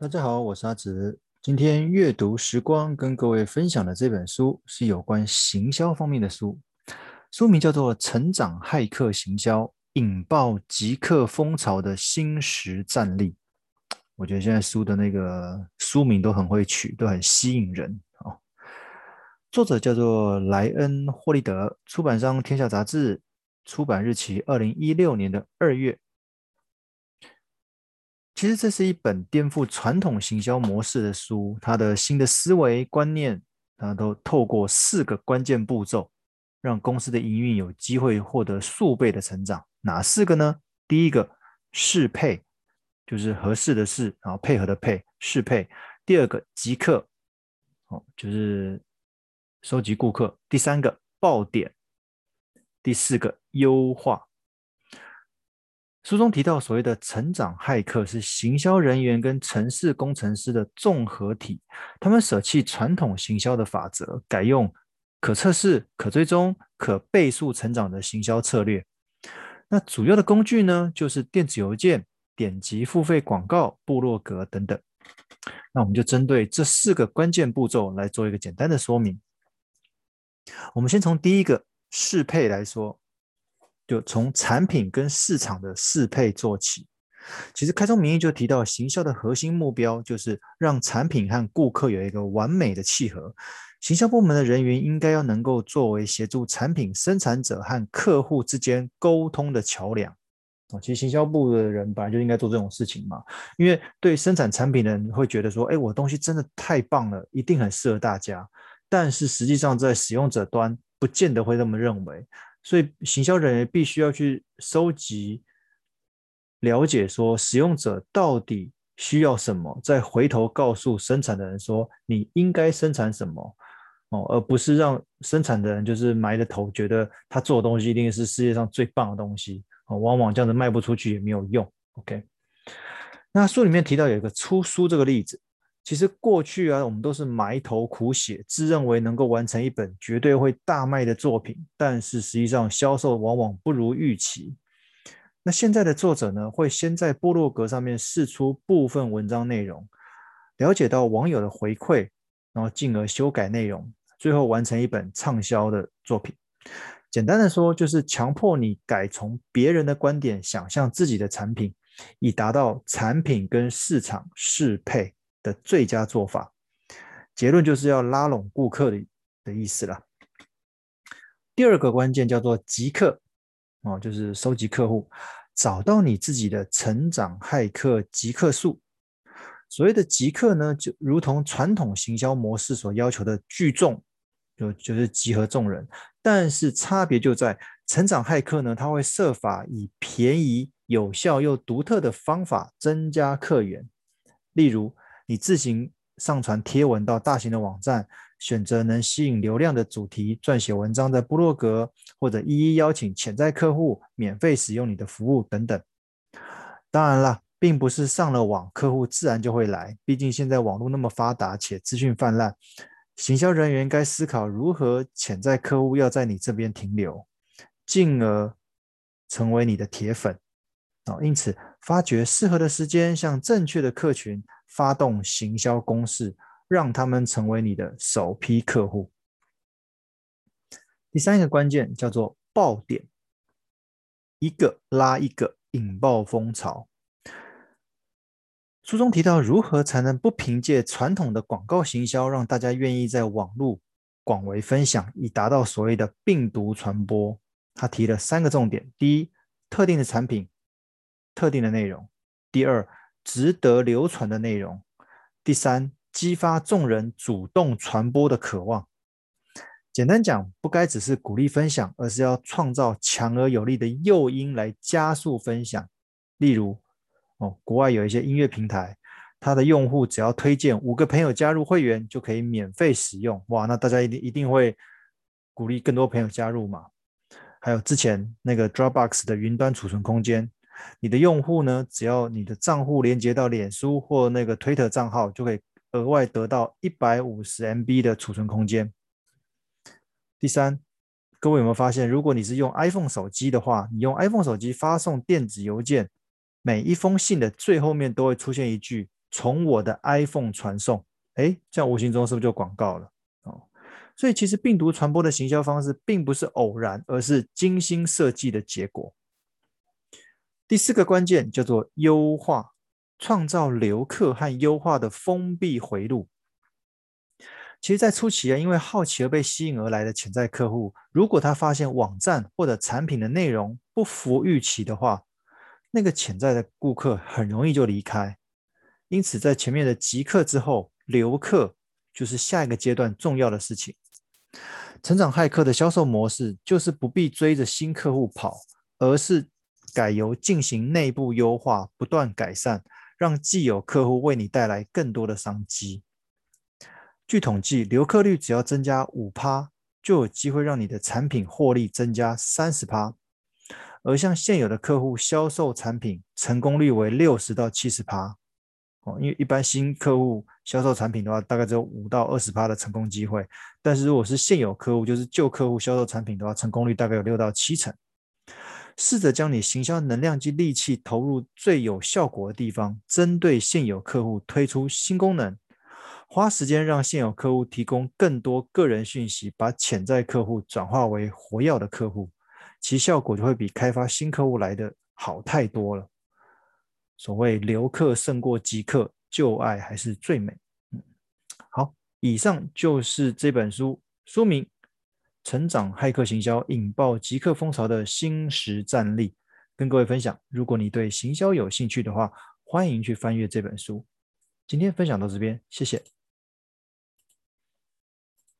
大家好，我是阿直。今天阅读时光跟各位分享的这本书是有关行销方面的书，书名叫做《成长骇客行销：引爆极客风潮的新实战例》。我觉得现在书的那个书名都很会取，都很吸引人啊。作者叫做莱恩·霍利德，出版商天下杂志，出版日期二零一六年的二月。其实这是一本颠覆传统行销模式的书，它的新的思维观念，它都透过四个关键步骤，让公司的营运有机会获得数倍的成长。哪四个呢？第一个适配，就是合适的适，然后配合的配，适配。第二个即刻，哦，就是收集顾客。第三个爆点，第四个优化。书中提到，所谓的成长骇客是行销人员跟城市工程师的综合体，他们舍弃传统行销的法则，改用可测试、可追踪、可倍数成长的行销策略。那主要的工具呢，就是电子邮件、点击付费广告、部落格等等。那我们就针对这四个关键步骤来做一个简单的说明。我们先从第一个适配来说。就从产品跟市场的适配做起。其实开宗明义就提到，行销的核心目标就是让产品和顾客有一个完美的契合。行销部门的人员应该要能够作为协助产品生产者和客户之间沟通的桥梁。啊，其实行销部的人本来就应该做这种事情嘛。因为对生产产品的人会觉得说，哎，我的东西真的太棒了，一定很适合大家。但是实际上在使用者端，不见得会这么认为。所以，行销人员必须要去收集、了解，说使用者到底需要什么，再回头告诉生产的人说你应该生产什么哦，而不是让生产的人就是埋着头，觉得他做的东西一定是世界上最棒的东西哦，往往这样子卖不出去也没有用。OK，那书里面提到有一个出书这个例子。其实过去啊，我们都是埋头苦写，自认为能够完成一本绝对会大卖的作品，但是实际上销售往往不如预期。那现在的作者呢，会先在部落格上面试出部分文章内容，了解到网友的回馈，然后进而修改内容，最后完成一本畅销的作品。简单的说，就是强迫你改从别人的观点想象自己的产品，以达到产品跟市场适配的最佳做法，结论就是要拉拢顾客的的意思了。第二个关键叫做极客，哦，就是收集客户，找到你自己的成长骇客极客数。所谓的极客呢，就如同传统行销模式所要求的聚众，就就是集合众人，但是差别就在成长骇客呢，他会设法以便宜、有效又独特的方法增加客源，例如。你自行上传贴文到大型的网站，选择能吸引流量的主题，撰写文章在部落格，或者一一邀请潜在客户免费使用你的服务等等。当然了，并不是上了网客户自然就会来，毕竟现在网络那么发达且资讯泛滥，行销人员该思考如何潜在客户要在你这边停留，进而成为你的铁粉。哦因此，发掘适合的时间，向正确的客群发动行销攻势，让他们成为你的首批客户。第三个关键叫做爆点，一个拉一个，引爆风潮。书中提到，如何才能不凭借传统的广告行销，让大家愿意在网络广为分享，以达到所谓的病毒传播。他提了三个重点：第一，特定的产品。特定的内容，第二，值得流传的内容，第三，激发众人主动传播的渴望。简单讲，不该只是鼓励分享，而是要创造强而有力的诱因来加速分享。例如，哦，国外有一些音乐平台，它的用户只要推荐五个朋友加入会员，就可以免费使用。哇，那大家一定一定会鼓励更多朋友加入嘛。还有之前那个 Dropbox 的云端储存空间。你的用户呢，只要你的账户连接到脸书或那个推特账号，就可以额外得到一百五十 MB 的储存空间。第三，各位有没有发现，如果你是用 iPhone 手机的话，你用 iPhone 手机发送电子邮件，每一封信的最后面都会出现一句从我的 iPhone 传送。哎，这样无形中是不是就广告了？哦，所以其实病毒传播的行销方式并不是偶然，而是精心设计的结果。第四个关键叫做优化，创造留客和优化的封闭回路。其实，在初期啊，因为好奇而被吸引而来的潜在客户，如果他发现网站或者产品的内容不符预期的话，那个潜在的顾客很容易就离开。因此，在前面的集客之后，留客就是下一个阶段重要的事情。成长骇客的销售模式就是不必追着新客户跑，而是改由进行内部优化，不断改善，让既有客户为你带来更多的商机。据统计，留客率只要增加五趴，就有机会让你的产品获利增加三十趴。而向现有的客户销售产品，成功率为六十到七十趴。哦，因为一般新客户销售产品的话，大概只有五到二十趴的成功机会。但是如果是现有客户，就是旧客户销售产品的话，成功率大概有六到七成。试着将你行销能量及力气投入最有效果的地方，针对现有客户推出新功能。花时间让现有客户提供更多个人讯息，把潜在客户转化为活跃的客户，其效果就会比开发新客户来的好太多了。所谓留客胜过即客，旧爱还是最美。嗯，好，以上就是这本书书名《成长骇客行销引爆极客风潮的新实战例》，跟各位分享。如果你对行销有兴趣的话，欢迎去翻阅这本书。今天分享到这边，谢谢。